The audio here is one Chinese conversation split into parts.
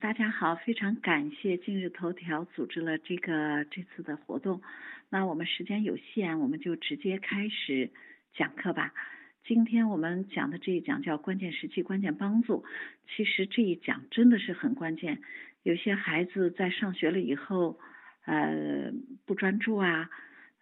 大家好，非常感谢今日头条组织了这个这次的活动。那我们时间有限，我们就直接开始讲课吧。今天我们讲的这一讲叫关键时期关键帮助。其实这一讲真的是很关键。有些孩子在上学了以后，呃，不专注啊，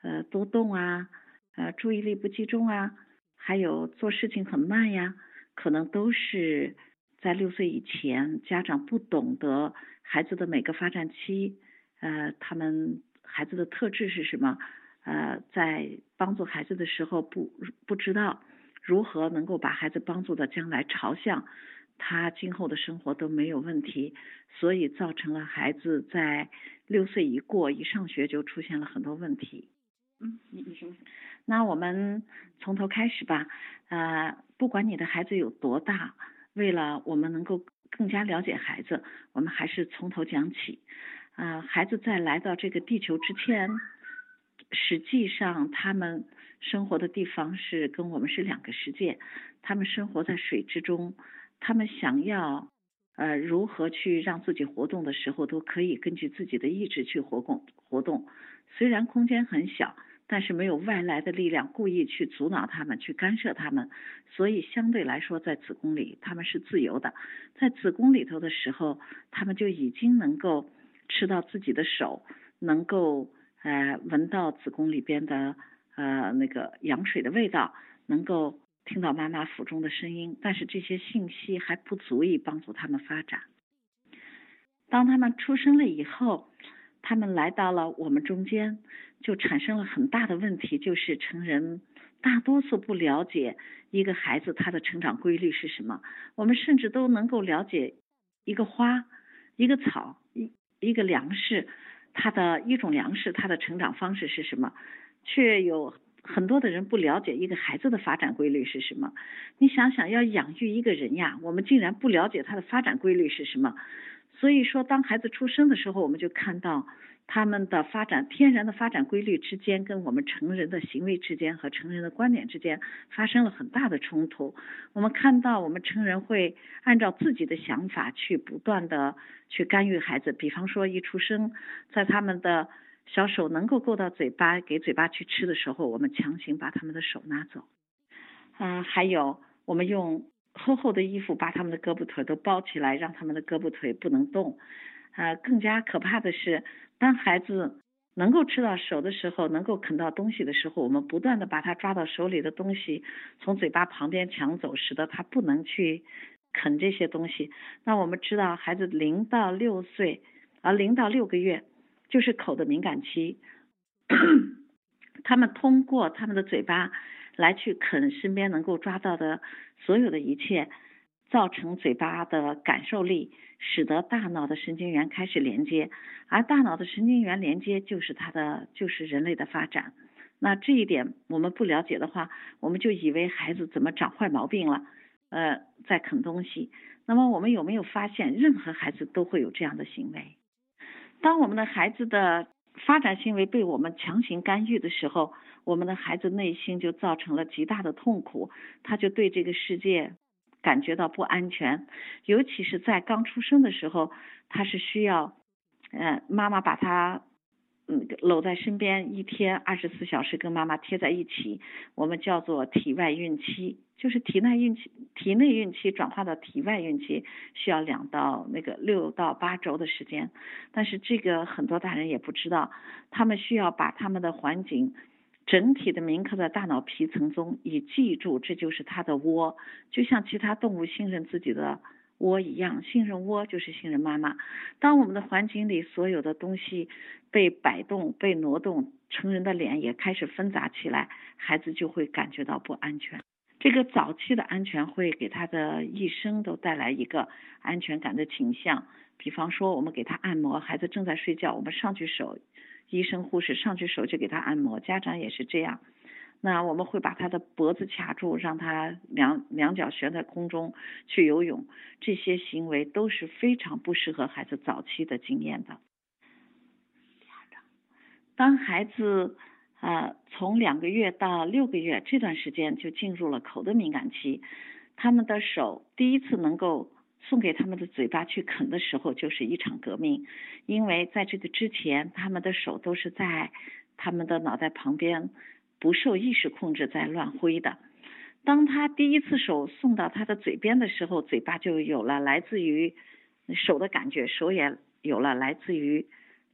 呃，多动啊，呃，注意力不集中啊，还有做事情很慢呀，可能都是。在六岁以前，家长不懂得孩子的每个发展期，呃，他们孩子的特质是什么？呃，在帮助孩子的时候，不不知道如何能够把孩子帮助的将来朝向他今后的生活都没有问题，所以造成了孩子在六岁一过一上学就出现了很多问题。嗯，你你说，那我们从头开始吧。呃，不管你的孩子有多大。为了我们能够更加了解孩子，我们还是从头讲起。啊，孩子在来到这个地球之前，实际上他们生活的地方是跟我们是两个世界。他们生活在水之中，他们想要呃如何去让自己活动的时候，都可以根据自己的意志去活动活动。虽然空间很小。但是没有外来的力量故意去阻挠他们、去干涉他们，所以相对来说，在子宫里他们是自由的。在子宫里头的时候，他们就已经能够吃到自己的手，能够呃闻到子宫里边的呃那个羊水的味道，能够听到妈妈腹中的声音。但是这些信息还不足以帮助他们发展。当他们出生了以后。他们来到了我们中间，就产生了很大的问题，就是成人大多数不了解一个孩子他的成长规律是什么。我们甚至都能够了解一个花、一个草、一一个粮食，它的一种粮食它的成长方式是什么，却有很多的人不了解一个孩子的发展规律是什么。你想想，要养育一个人呀，我们竟然不了解他的发展规律是什么。所以说，当孩子出生的时候，我们就看到他们的发展天然的发展规律之间，跟我们成人的行为之间和成人的观点之间发生了很大的冲突。我们看到我们成人会按照自己的想法去不断的去干预孩子，比方说一出生，在他们的小手能够够到嘴巴给嘴巴去吃的时候，我们强行把他们的手拿走。嗯，还有我们用。厚厚的衣服把他们的胳膊腿都包起来，让他们的胳膊腿不能动。啊，更加可怕的是，当孩子能够吃到手的时候，能够啃到东西的时候，我们不断的把他抓到手里的东西从嘴巴旁边抢走，使得他不能去啃这些东西。那我们知道，孩子零到六岁啊，零到六个月就是口的敏感期，他们通过他们的嘴巴。来去啃身边能够抓到的所有的一切，造成嘴巴的感受力，使得大脑的神经元开始连接，而大脑的神经元连接就是它的就是人类的发展。那这一点我们不了解的话，我们就以为孩子怎么长坏毛病了，呃，在啃东西。那么我们有没有发现，任何孩子都会有这样的行为？当我们的孩子的发展行为被我们强行干预的时候，我们的孩子内心就造成了极大的痛苦，他就对这个世界感觉到不安全，尤其是在刚出生的时候，他是需要，嗯，妈妈把他嗯搂在身边，一天二十四小时跟妈妈贴在一起，我们叫做体外孕期，就是体内孕期，体内孕期转化到体外孕期需要两到那个六到八周的时间，但是这个很多大人也不知道，他们需要把他们的环境。整体的铭刻在大脑皮层中，以记住这就是它的窝，就像其他动物信任自己的窝一样，信任窝就是信任妈妈。当我们的环境里所有的东西被摆动、被挪动，成人的脸也开始纷杂起来，孩子就会感觉到不安全。这个早期的安全会给他的一生都带来一个安全感的倾向。比方说，我们给他按摩，孩子正在睡觉，我们上去手。医生护士上去手就给他按摩，家长也是这样。那我们会把他的脖子卡住，让他两两脚悬在空中去游泳，这些行为都是非常不适合孩子早期的经验的。当孩子啊从两个月到六个月这段时间就进入了口的敏感期，他们的手第一次能够送给他们的嘴巴去啃的时候，就是一场革命，因为在这个之前，他们的手都是在他们的脑袋旁边不受意识控制在乱挥的。当他第一次手送到他的嘴边的时候，嘴巴就有了来自于手的感觉，手也有了来自于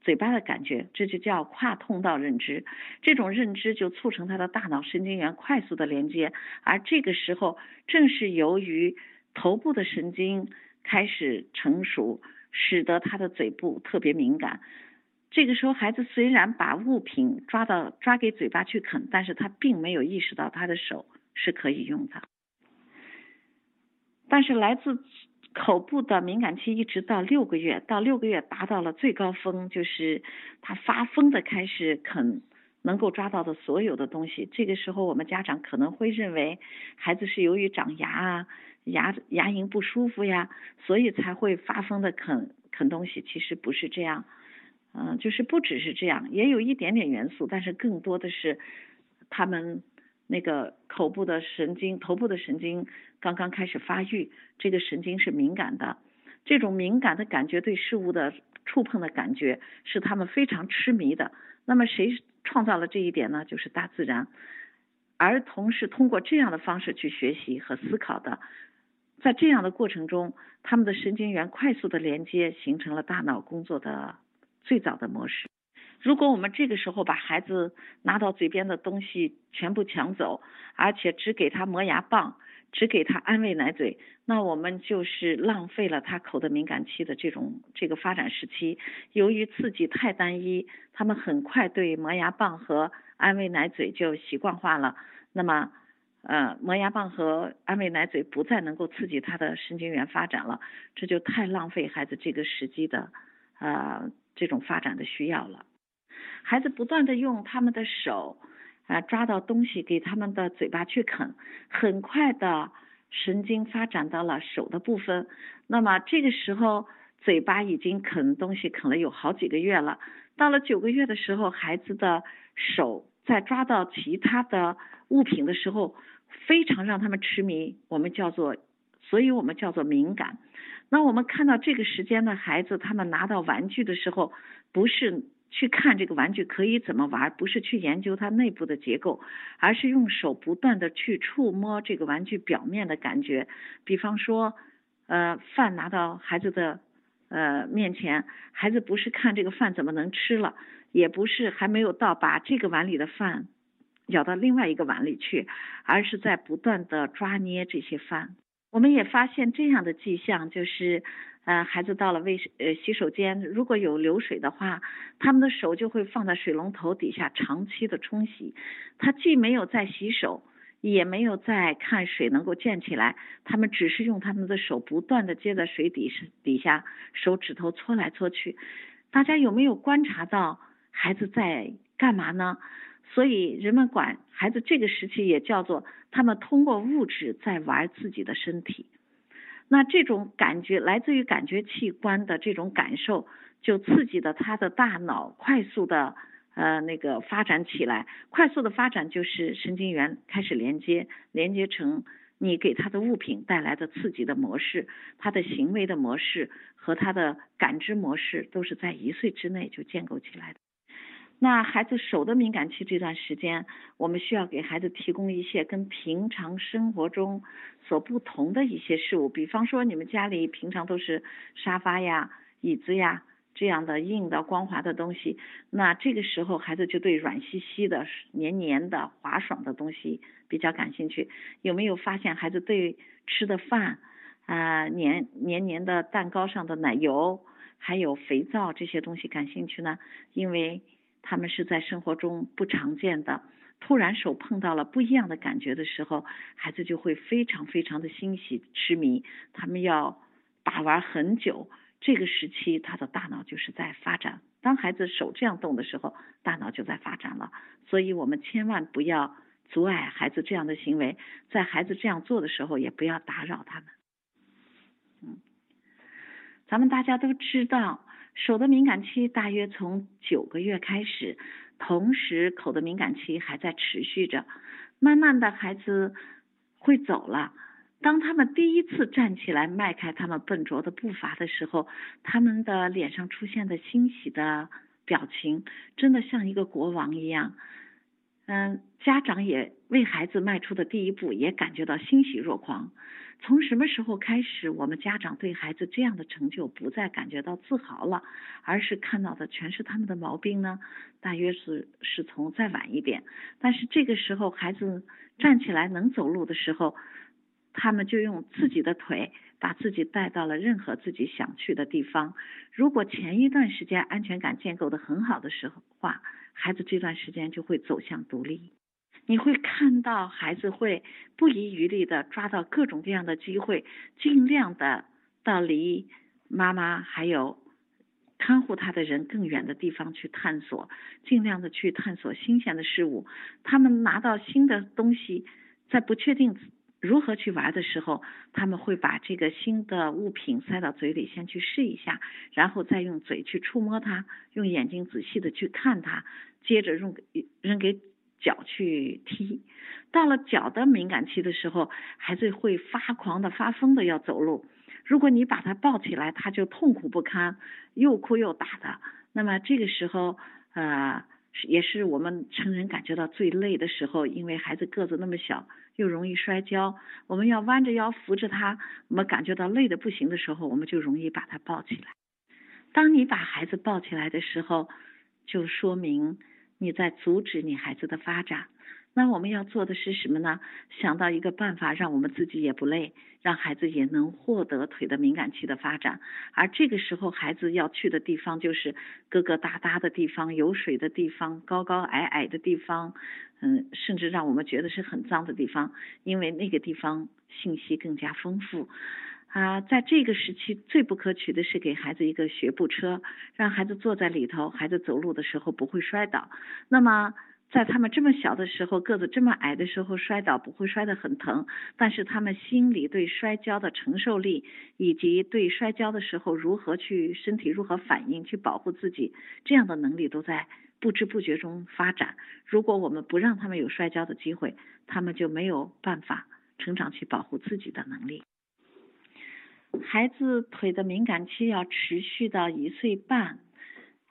嘴巴的感觉，这就叫跨通道认知。这种认知就促成他的大脑神经元快速的连接，而这个时候正是由于头部的神经开始成熟，使得他的嘴部特别敏感。这个时候，孩子虽然把物品抓到抓给嘴巴去啃，但是他并没有意识到他的手。是可以用的，但是来自口部的敏感期一直到六个月，到六个月达到了最高峰，就是他发疯的开始啃能够抓到的所有的东西。这个时候，我们家长可能会认为孩子是由于长牙啊，牙牙龈不舒服呀，所以才会发疯的啃啃东西。其实不是这样，嗯，就是不只是这样，也有一点点元素，但是更多的是他们。那个口部的神经、头部的神经刚刚开始发育，这个神经是敏感的，这种敏感的感觉对事物的触碰的感觉是他们非常痴迷的。那么谁创造了这一点呢？就是大自然。儿童是通过这样的方式去学习和思考的，在这样的过程中，他们的神经元快速的连接，形成了大脑工作的最早的模式。如果我们这个时候把孩子拿到嘴边的东西全部抢走，而且只给他磨牙棒，只给他安慰奶嘴，那我们就是浪费了他口的敏感期的这种这个发展时期。由于刺激太单一，他们很快对磨牙棒和安慰奶嘴就习惯化了。那么，呃，磨牙棒和安慰奶嘴不再能够刺激他的神经元发展了，这就太浪费孩子这个时机的呃这种发展的需要了。孩子不断的用他们的手啊抓到东西给他们的嘴巴去啃，很快的神经发展到了手的部分。那么这个时候嘴巴已经啃东西啃了有好几个月了。到了九个月的时候，孩子的手在抓到其他的物品的时候，非常让他们痴迷。我们叫做，所以我们叫做敏感。那我们看到这个时间的孩子，他们拿到玩具的时候，不是。去看这个玩具可以怎么玩，不是去研究它内部的结构，而是用手不断的去触摸这个玩具表面的感觉。比方说，呃，饭拿到孩子的呃面前，孩子不是看这个饭怎么能吃了，也不是还没有到把这个碗里的饭舀到另外一个碗里去，而是在不断的抓捏这些饭。我们也发现这样的迹象，就是。呃，孩子到了卫呃洗手间，如果有流水的话，他们的手就会放在水龙头底下长期的冲洗。他既没有在洗手，也没有在看水能够溅起来，他们只是用他们的手不断的接在水底底下，手指头搓来搓去。大家有没有观察到孩子在干嘛呢？所以人们管孩子这个时期也叫做他们通过物质在玩自己的身体。那这种感觉来自于感觉器官的这种感受，就刺激的他的大脑快速的呃那个发展起来，快速的发展就是神经元开始连接，连接成你给他的物品带来的刺激的模式，他的行为的模式和他的感知模式都是在一岁之内就建构起来的。那孩子手的敏感期这段时间，我们需要给孩子提供一些跟平常生活中所不同的一些事物，比方说你们家里平常都是沙发呀、椅子呀这样的硬的、光滑的东西，那这个时候孩子就对软兮兮的、黏黏的、滑爽的东西比较感兴趣。有没有发现孩子对吃的饭啊、黏黏黏的蛋糕上的奶油，还有肥皂这些东西感兴趣呢？因为他们是在生活中不常见的，突然手碰到了不一样的感觉的时候，孩子就会非常非常的欣喜痴迷，他们要把玩很久。这个时期他的大脑就是在发展，当孩子手这样动的时候，大脑就在发展了。所以我们千万不要阻碍孩子这样的行为，在孩子这样做的时候，也不要打扰他们。嗯，咱们大家都知道。手的敏感期大约从九个月开始，同时口的敏感期还在持续着。慢慢的孩子会走了，当他们第一次站起来，迈开他们笨拙的步伐的时候，他们的脸上出现的欣喜的表情，真的像一个国王一样。嗯，家长也为孩子迈出的第一步，也感觉到欣喜若狂。从什么时候开始，我们家长对孩子这样的成就不再感觉到自豪了，而是看到的全是他们的毛病呢？大约是是从再晚一点。但是这个时候，孩子站起来能走路的时候，他们就用自己的腿把自己带到了任何自己想去的地方。如果前一段时间安全感建构的很好的时候话，孩子这段时间就会走向独立，你会看到孩子会不遗余力的抓到各种各样的机会，尽量的到离妈妈还有看护他的人更远的地方去探索，尽量的去探索新鲜的事物。他们拿到新的东西，在不确定。如何去玩的时候，他们会把这个新的物品塞到嘴里，先去试一下，然后再用嘴去触摸它，用眼睛仔细的去看它，接着用扔给脚去踢。到了脚的敏感期的时候，孩子会发狂的、发疯的要走路。如果你把他抱起来，他就痛苦不堪，又哭又打的。那么这个时候，呃。也是我们成人感觉到最累的时候，因为孩子个子那么小，又容易摔跤，我们要弯着腰扶着他。我们感觉到累的不行的时候，我们就容易把他抱起来。当你把孩子抱起来的时候，就说明你在阻止你孩子的发展。那我们要做的是什么呢？想到一个办法，让我们自己也不累，让孩子也能获得腿的敏感期的发展。而这个时候，孩子要去的地方就是疙疙瘩瘩的地方、有水的地方、高高矮矮的地方，嗯，甚至让我们觉得是很脏的地方，因为那个地方信息更加丰富。啊，在这个时期最不可取的是给孩子一个学步车，让孩子坐在里头，孩子走路的时候不会摔倒。那么。在他们这么小的时候，个子这么矮的时候摔倒不会摔得很疼，但是他们心里对摔跤的承受力，以及对摔跤的时候如何去身体如何反应去保护自己，这样的能力都在不知不觉中发展。如果我们不让他们有摔跤的机会，他们就没有办法成长去保护自己的能力。孩子腿的敏感期要持续到一岁半。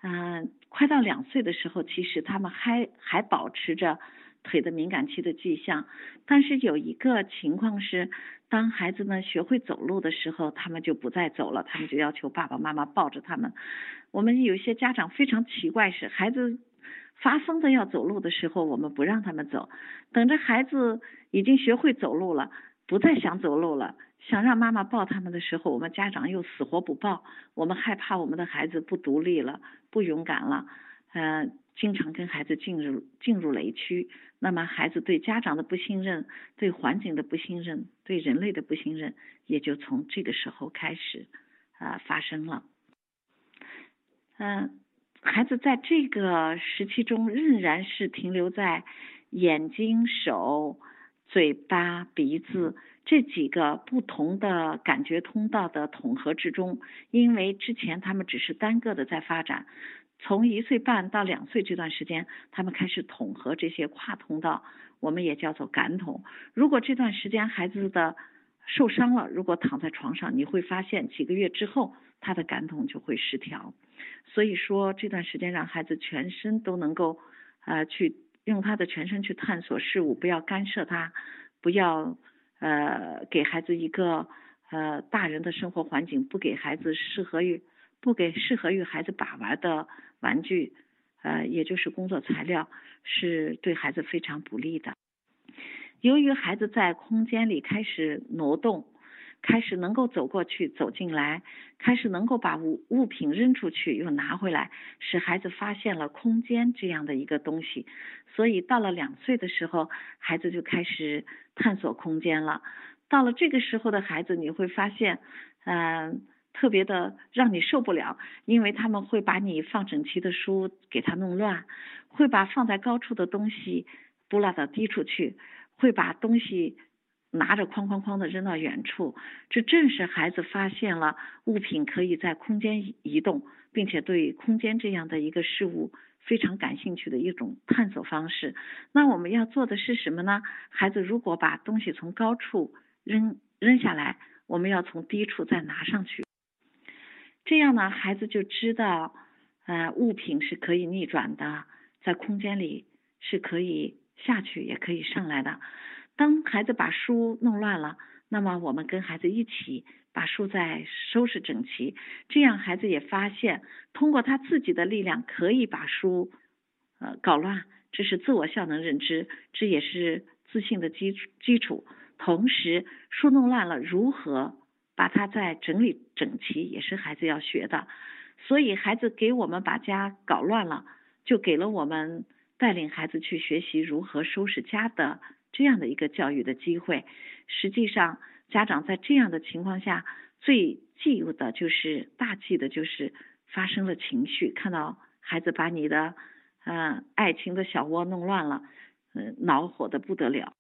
嗯，快到两岁的时候，其实他们还还保持着腿的敏感期的迹象。但是有一个情况是，当孩子们学会走路的时候，他们就不再走了，他们就要求爸爸妈妈抱着他们。我们有些家长非常奇怪，是孩子发疯的要走路的时候，我们不让他们走，等着孩子已经学会走路了，不再想走路了。想让妈妈抱他们的时候，我们家长又死活不抱。我们害怕我们的孩子不独立了，不勇敢了，呃，经常跟孩子进入进入雷区。那么孩子对家长的不信任，对环境的不信任，对人类的不信任，也就从这个时候开始啊发生了。嗯，孩子在这个时期中仍然是停留在眼睛、手、嘴巴、鼻子。这几个不同的感觉通道的统合之中，因为之前他们只是单个的在发展，从一岁半到两岁这段时间，他们开始统合这些跨通道，我们也叫做感统。如果这段时间孩子的受伤了，如果躺在床上，你会发现几个月之后他的感统就会失调。所以说这段时间让孩子全身都能够呃去用他的全身去探索事物，不要干涉他，不要。呃，给孩子一个呃大人的生活环境，不给孩子适合于不给适合于孩子把玩的玩具，呃，也就是工作材料，是对孩子非常不利的。由于孩子在空间里开始挪动。开始能够走过去、走进来，开始能够把物物品扔出去又拿回来，使孩子发现了空间这样的一个东西。所以到了两岁的时候，孩子就开始探索空间了。到了这个时候的孩子，你会发现，嗯，特别的让你受不了，因为他们会把你放整齐的书给他弄乱，会把放在高处的东西拨拉到低处去，会把东西。拿着哐哐哐的扔到远处，这正是孩子发现了物品可以在空间移动，并且对空间这样的一个事物非常感兴趣的一种探索方式。那我们要做的是什么呢？孩子如果把东西从高处扔扔下来，我们要从低处再拿上去。这样呢，孩子就知道，呃，物品是可以逆转的，在空间里是可以下去也可以上来的。当孩子把书弄乱了，那么我们跟孩子一起把书再收拾整齐，这样孩子也发现，通过他自己的力量可以把书呃搞乱，这是自我效能认知，这也是自信的基础基础。同时，书弄乱了，如何把它再整理整齐，也是孩子要学的。所以，孩子给我们把家搞乱了，就给了我们带领孩子去学习如何收拾家的这样的一个教育的机会。实际上，家长在这样的情况下，最忌的就是大忌的就是发生了情绪，看到孩子把你的嗯爱情的小窝弄乱了，嗯恼火的不得了。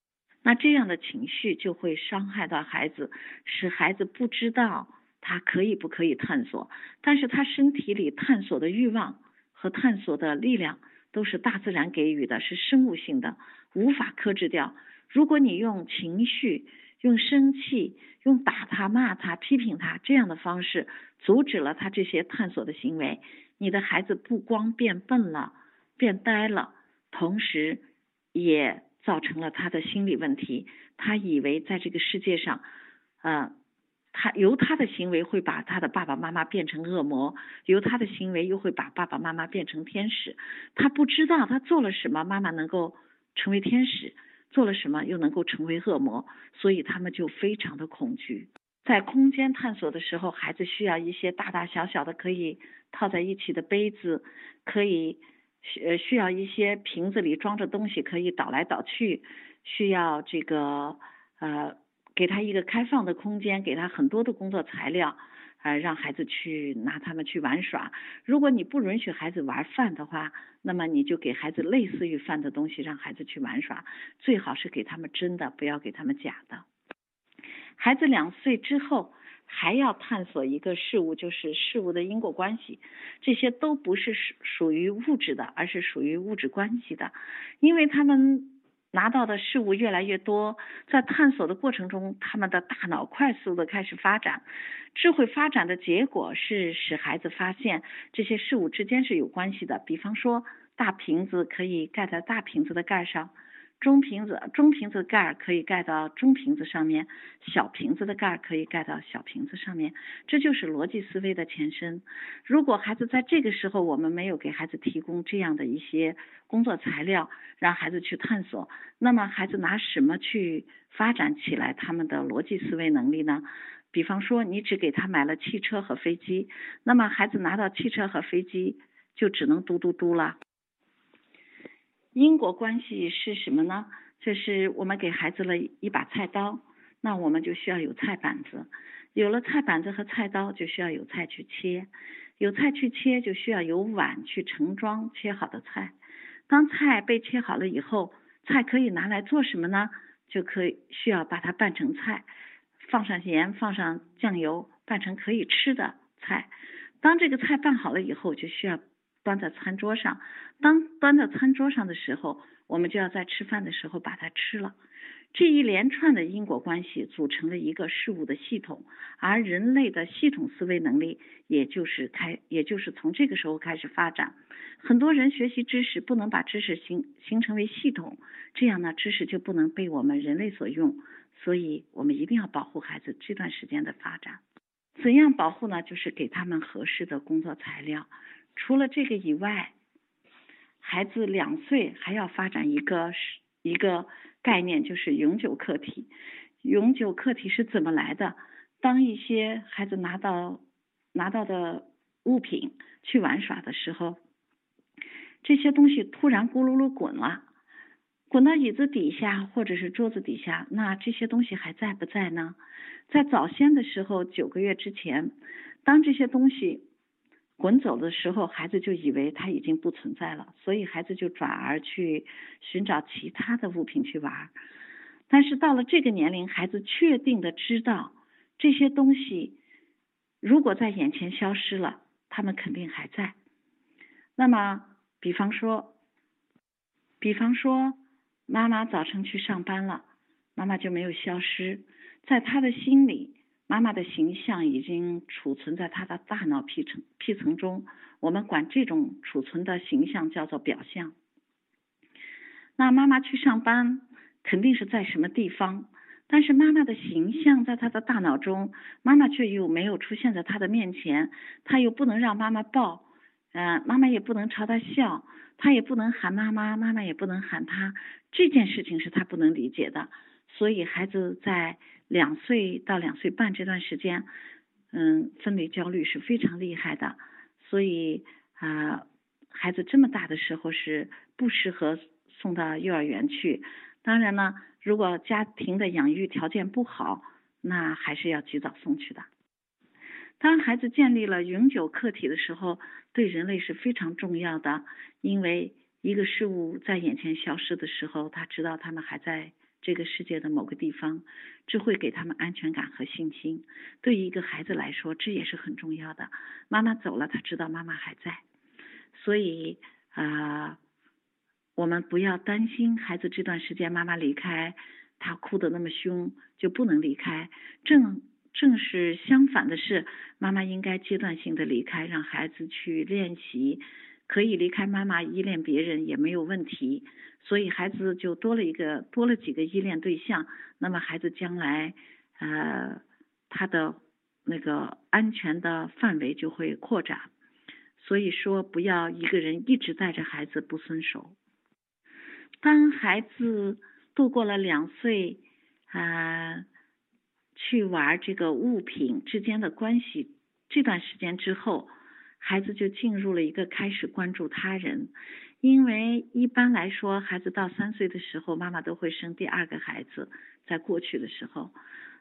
那这样的情绪就会伤害到孩子，使孩子不知道他可以不可以探索，但是他身体里探索的欲望和探索的力量都是大自然给予的，是生物性的，无法克制掉。如果你用情绪、用生气、用打他、骂他、批评他这样的方式阻止了他这些探索的行为，你的孩子不光变笨了、变呆了，同时也。造成了他的心理问题，他以为在这个世界上，呃，他由他的行为会把他的爸爸妈妈变成恶魔，由他的行为又会把爸爸妈妈变成天使。他不知道他做了什么，妈妈能够成为天使，做了什么又能够成为恶魔，所以他们就非常的恐惧。在空间探索的时候，孩子需要一些大大小小的可以套在一起的杯子，可以。需需要一些瓶子里装着东西可以倒来倒去，需要这个呃给他一个开放的空间，给他很多的工作材料，呃让孩子去拿他们去玩耍。如果你不允许孩子玩饭的话，那么你就给孩子类似于饭的东西让孩子去玩耍，最好是给他们真的，不要给他们假的。孩子两岁之后。还要探索一个事物，就是事物的因果关系，这些都不是属属于物质的，而是属于物质关系的。因为他们拿到的事物越来越多，在探索的过程中，他们的大脑快速的开始发展，智慧发展的结果是使孩子发现这些事物之间是有关系的。比方说，大瓶子可以盖在大瓶子的盖上。中瓶子中瓶子盖儿可以盖到中瓶子上面，小瓶子的盖儿可以盖到小瓶子上面，这就是逻辑思维的前身。如果孩子在这个时候我们没有给孩子提供这样的一些工作材料，让孩子去探索，那么孩子拿什么去发展起来他们的逻辑思维能力呢？比方说，你只给他买了汽车和飞机，那么孩子拿到汽车和飞机就只能嘟嘟嘟了。因果关系是什么呢？就是我们给孩子了一把菜刀，那我们就需要有菜板子，有了菜板子和菜刀，就需要有菜去切，有菜去切，就需要有碗去盛装切好的菜。当菜被切好了以后，菜可以拿来做什么呢？就可以需要把它拌成菜，放上盐，放上酱油，拌成可以吃的菜。当这个菜拌好了以后，就需要。端在餐桌上，当端在餐桌上的时候，我们就要在吃饭的时候把它吃了。这一连串的因果关系组成了一个事物的系统，而人类的系统思维能力，也就是开，也就是从这个时候开始发展。很多人学习知识不能把知识形形成为系统，这样呢，知识就不能被我们人类所用。所以我们一定要保护孩子这段时间的发展。怎样保护呢？就是给他们合适的工作材料。除了这个以外，孩子两岁还要发展一个是一个概念，就是永久课题。永久课题是怎么来的？当一些孩子拿到拿到的物品去玩耍的时候，这些东西突然咕噜噜滚了，滚到椅子底下或者是桌子底下，那这些东西还在不在呢？在早先的时候，九个月之前，当这些东西。滚走的时候，孩子就以为他已经不存在了，所以孩子就转而去寻找其他的物品去玩。但是到了这个年龄，孩子确定的知道这些东西如果在眼前消失了，他们肯定还在。那么，比方说，比方说，妈妈早晨去上班了，妈妈就没有消失。在他的心里，妈妈的形象已经储存在他的大脑皮层皮层中。我们管这种储存的形象叫做表象。那妈妈去上班，肯定是在什么地方？但是妈妈的形象在他的大脑中，妈妈却又没有出现在他的面前，他又不能让妈妈抱，嗯，妈妈也不能朝他笑，他也不能喊妈妈，妈妈也不能喊他，这件事情是他不能理解的。所以孩子在两岁到两岁半这段时间，嗯，分离焦虑是非常厉害的。所以啊，孩子这么大的时候是不适合送到幼儿园去。当然呢。如果家庭的养育条件不好，那还是要及早送去的。当孩子建立了永久客体的时候，对人类是非常重要的，因为一个事物在眼前消失的时候，他知道他们还在这个世界的某个地方，这会给他们安全感和信心。对于一个孩子来说，这也是很重要的。妈妈走了，他知道妈妈还在，所以啊。我们不要担心孩子这段时间妈妈离开，他哭得那么凶就不能离开。正正是相反的是，妈妈应该阶段性的离开，让孩子去练习，可以离开妈妈依恋别人也没有问题。所以孩子就多了一个多了几个依恋对象，那么孩子将来呃他的那个安全的范围就会扩展。所以说不要一个人一直带着孩子不松手。当孩子度过了两岁啊，去玩这个物品之间的关系这段时间之后，孩子就进入了一个开始关注他人。因为一般来说，孩子到三岁的时候，妈妈都会生第二个孩子。在过去的时候，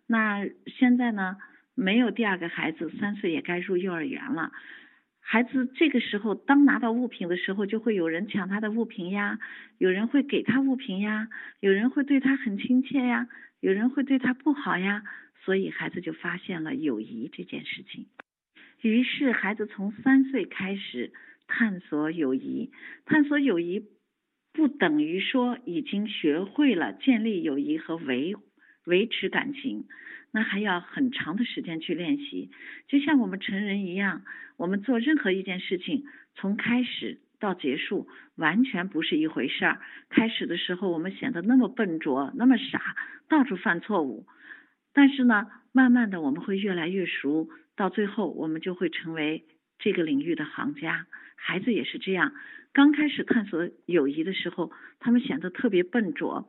那现在呢，没有第二个孩子，三岁也该入幼儿园了。孩子这个时候，当拿到物品的时候，就会有人抢他的物品呀，有人会给他物品呀，有人会对他很亲切呀，有人会对他不好呀，所以孩子就发现了友谊这件事情。于是孩子从三岁开始探索友谊，探索友谊不等于说已经学会了建立友谊和维维持感情。那还要很长的时间去练习，就像我们成人一样，我们做任何一件事情，从开始到结束，完全不是一回事儿。开始的时候，我们显得那么笨拙，那么傻，到处犯错误。但是呢，慢慢的我们会越来越熟，到最后我们就会成为这个领域的行家。孩子也是这样，刚开始探索友谊的时候，他们显得特别笨拙。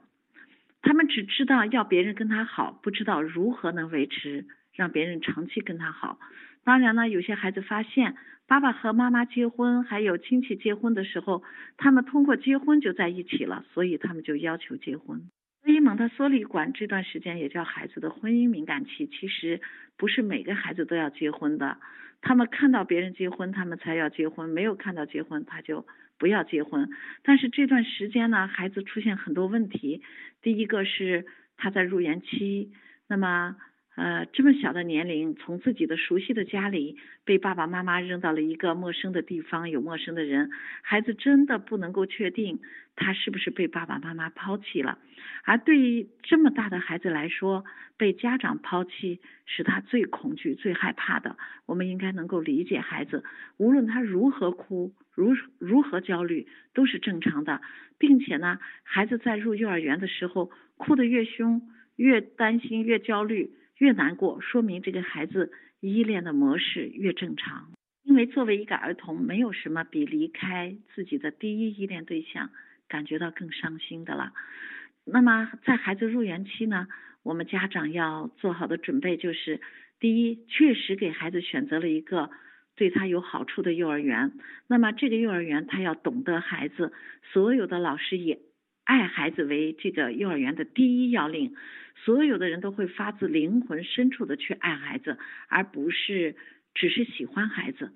他们只知道要别人跟他好，不知道如何能维持让别人长期跟他好。当然呢，有些孩子发现爸爸和妈妈结婚，还有亲戚结婚的时候，他们通过结婚就在一起了，所以他们就要求结婚。所以蒙特梭利馆这段时间也叫孩子的婚姻敏感期。其实不是每个孩子都要结婚的，他们看到别人结婚，他们才要结婚；没有看到结婚，他就。不要结婚，但是这段时间呢，孩子出现很多问题。第一个是他在入园期，那么呃这么小的年龄，从自己的熟悉的家里被爸爸妈妈扔到了一个陌生的地方，有陌生的人，孩子真的不能够确定他是不是被爸爸妈妈抛弃了。而对于这么大的孩子来说，被家长抛弃是他最恐惧、最害怕的。我们应该能够理解孩子，无论他如何哭。如如何焦虑都是正常的，并且呢，孩子在入幼儿园的时候哭得越凶，越担心，越焦虑，越难过，说明这个孩子依恋的模式越正常。因为作为一个儿童，没有什么比离开自己的第一依恋对象感觉到更伤心的了。那么在孩子入园期呢，我们家长要做好的准备就是，第一，确实给孩子选择了一个。对他有好处的幼儿园，那么这个幼儿园他要懂得孩子，所有的老师也爱孩子为这个幼儿园的第一要领，所有的人都会发自灵魂深处的去爱孩子，而不是只是喜欢孩子。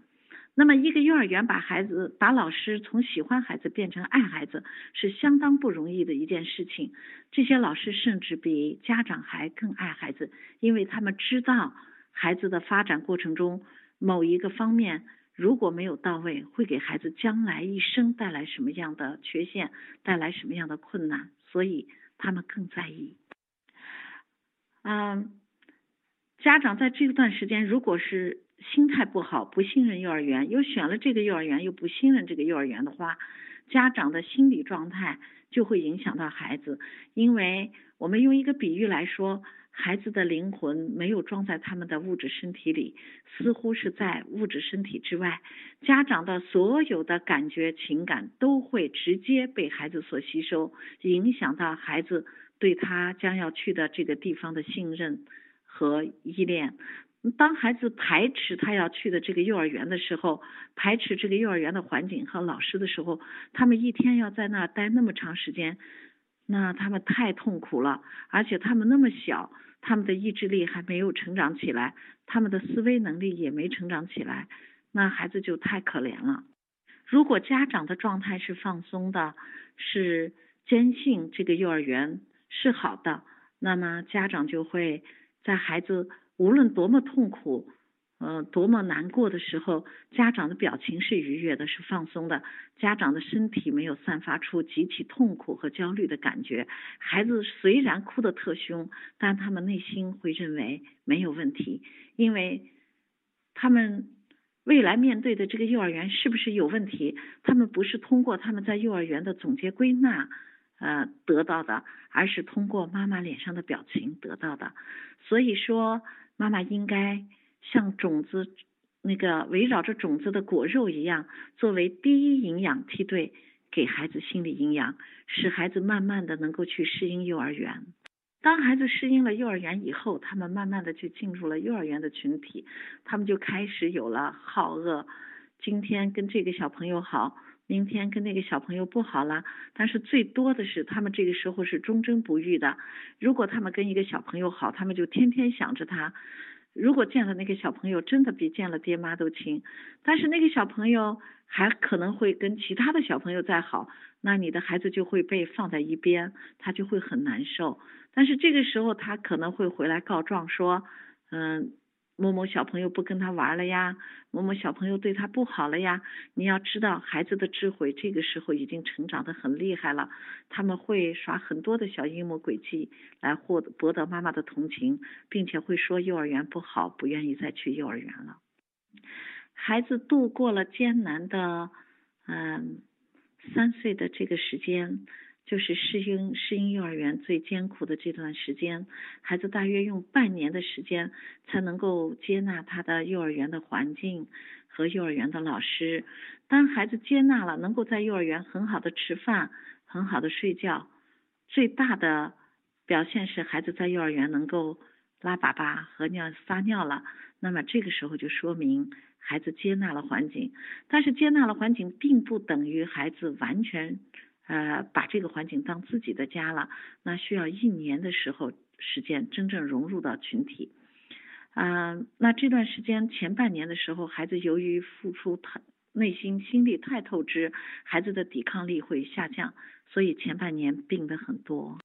那么一个幼儿园把孩子把老师从喜欢孩子变成爱孩子，是相当不容易的一件事情。这些老师甚至比家长还更爱孩子，因为他们知道孩子的发展过程中。某一个方面如果没有到位，会给孩子将来一生带来什么样的缺陷，带来什么样的困难，所以他们更在意。嗯，家长在这段时间如果是心态不好，不信任幼儿园，又选了这个幼儿园，又不信任这个幼儿园的话，家长的心理状态就会影响到孩子。因为我们用一个比喻来说，孩子的灵魂没有装在他们的物质身体里，似乎是在物质身体之外。家长的所有的感觉、情感都会直接被孩子所吸收，影响到孩子对他将要去的这个地方的信任和依恋。当孩子排斥他要去的这个幼儿园的时候，排斥这个幼儿园的环境和老师的时候，他们一天要在那待那么长时间，那他们太痛苦了。而且他们那么小，他们的意志力还没有成长起来，他们的思维能力也没成长起来，那孩子就太可怜了。如果家长的状态是放松的，是坚信这个幼儿园是好的，那么家长就会在孩子。无论多么痛苦，呃，多么难过的时候，家长的表情是愉悦的，是放松的。家长的身体没有散发出极其痛苦和焦虑的感觉。孩子虽然哭得特凶，但他们内心会认为没有问题，因为他们未来面对的这个幼儿园是不是有问题，他们不是通过他们在幼儿园的总结归纳。呃，得到的，而是通过妈妈脸上的表情得到的。所以说，妈妈应该像种子那个围绕着种子的果肉一样，作为第一营养梯队，给孩子心理营养，使孩子慢慢的能够去适应幼儿园。当孩子适应了幼儿园以后，他们慢慢的就进入了幼儿园的群体，他们就开始有了好恶。今天跟这个小朋友好。明天跟那个小朋友不好了，但是最多的是他们这个时候是忠贞不渝的。如果他们跟一个小朋友好，他们就天天想着他。如果见了那个小朋友，真的比见了爹妈都亲。但是那个小朋友还可能会跟其他的小朋友再好，那你的孩子就会被放在一边，他就会很难受。但是这个时候他可能会回来告状说，嗯。某某小朋友不跟他玩了呀，某某小朋友对他不好了呀。你要知道，孩子的智慧这个时候已经成长的很厉害了，他们会耍很多的小阴谋诡计来获得博得妈妈的同情，并且会说幼儿园不好，不愿意再去幼儿园了。孩子度过了艰难的嗯三岁的这个时间。就是适应适应幼儿园最艰苦的这段时间，孩子大约用半年的时间才能够接纳他的幼儿园的环境和幼儿园的老师。当孩子接纳了，能够在幼儿园很好的吃饭、很好的睡觉，最大的表现是孩子在幼儿园能够拉粑粑和尿撒尿了。那么这个时候就说明孩子接纳了环境，但是接纳了环境并不等于孩子完全。呃，把这个环境当自己的家了，那需要一年的时候时间真正融入到群体。嗯，那这段时间前半年的时候，孩子由于付出太内心心力太透支，孩子的抵抗力会下降，所以前半年病的很多。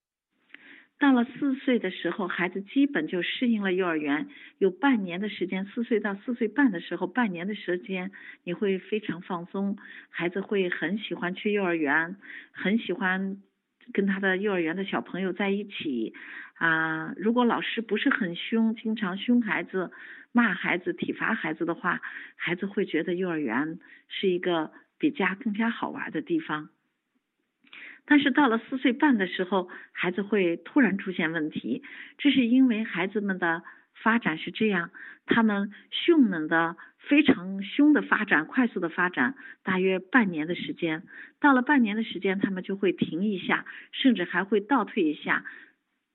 到了四岁的时候，孩子基本就适应了幼儿园，有半年的时间，四岁到四岁半的时候，半年的时间你会非常放松，孩子会很喜欢去幼儿园，很喜欢跟他的幼儿园的小朋友在一起啊。如果老师不是很凶，经常凶孩子、骂孩子、体罚孩子的话，孩子会觉得幼儿园是一个比家更加好玩的地方。但是到了四岁半的时候，孩子会突然出现问题，这是因为孩子们的发展是这样，他们迅猛的、非常凶的发展，快速的发展，大约半年的时间，到了半年的时间，他们就会停一下，甚至还会倒退一下，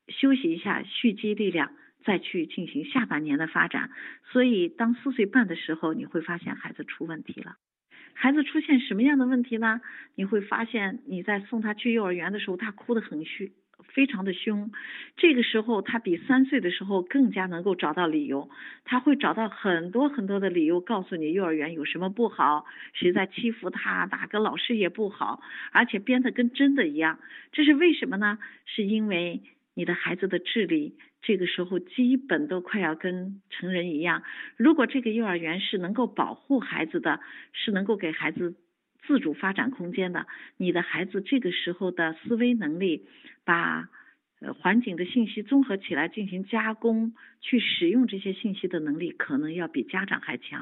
休息一下，蓄积力量，再去进行下半年的发展。所以，当四岁半的时候，你会发现孩子出问题了。孩子出现什么样的问题呢？你会发现你在送他去幼儿园的时候，他哭得很凶，非常的凶。这个时候他比三岁的时候更加能够找到理由，他会找到很多很多的理由告诉你幼儿园有什么不好，谁在欺负他，哪个老师也不好，而且编的跟真的一样。这是为什么呢？是因为你的孩子的智力。这个时候基本都快要跟成人一样。如果这个幼儿园是能够保护孩子的，是能够给孩子自主发展空间的，你的孩子这个时候的思维能力，把呃环境的信息综合起来进行加工，去使用这些信息的能力，可能要比家长还强。